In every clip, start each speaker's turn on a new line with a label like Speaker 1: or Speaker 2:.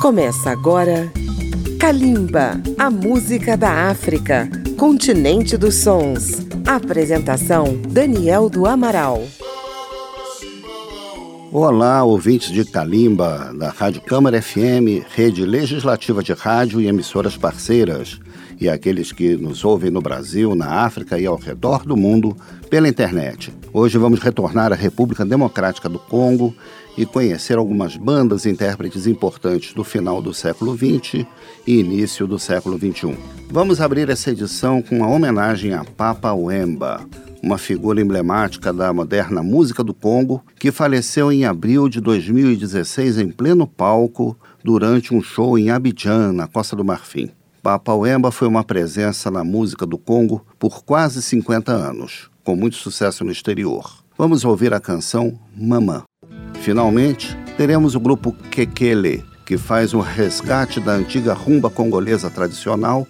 Speaker 1: Começa agora Kalimba, a música da África, continente dos sons. Apresentação Daniel do Amaral.
Speaker 2: Olá, ouvintes de Kalimba, da Rádio Câmara FM, rede legislativa de rádio e emissoras parceiras, e aqueles que nos ouvem no Brasil, na África e ao redor do mundo pela internet. Hoje vamos retornar à República Democrática do Congo e conhecer algumas bandas e intérpretes importantes do final do século XX e início do século XXI. Vamos abrir essa edição com uma homenagem a Papa Wemba, uma figura emblemática da moderna música do Congo, que faleceu em abril de 2016 em pleno palco durante um show em Abidjan, na Costa do Marfim. Papa Wemba foi uma presença na música do Congo por quase 50 anos, com muito sucesso no exterior. Vamos ouvir a canção Mamã. Finalmente, teremos o grupo Kekele, que faz um resgate da antiga rumba congolesa tradicional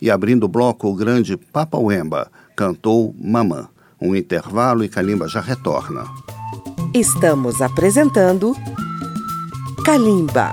Speaker 3: e abrindo o bloco o grande Papa Wemba cantou Mamã. Um intervalo e Kalimba já retorna.
Speaker 1: Estamos apresentando Kalimba.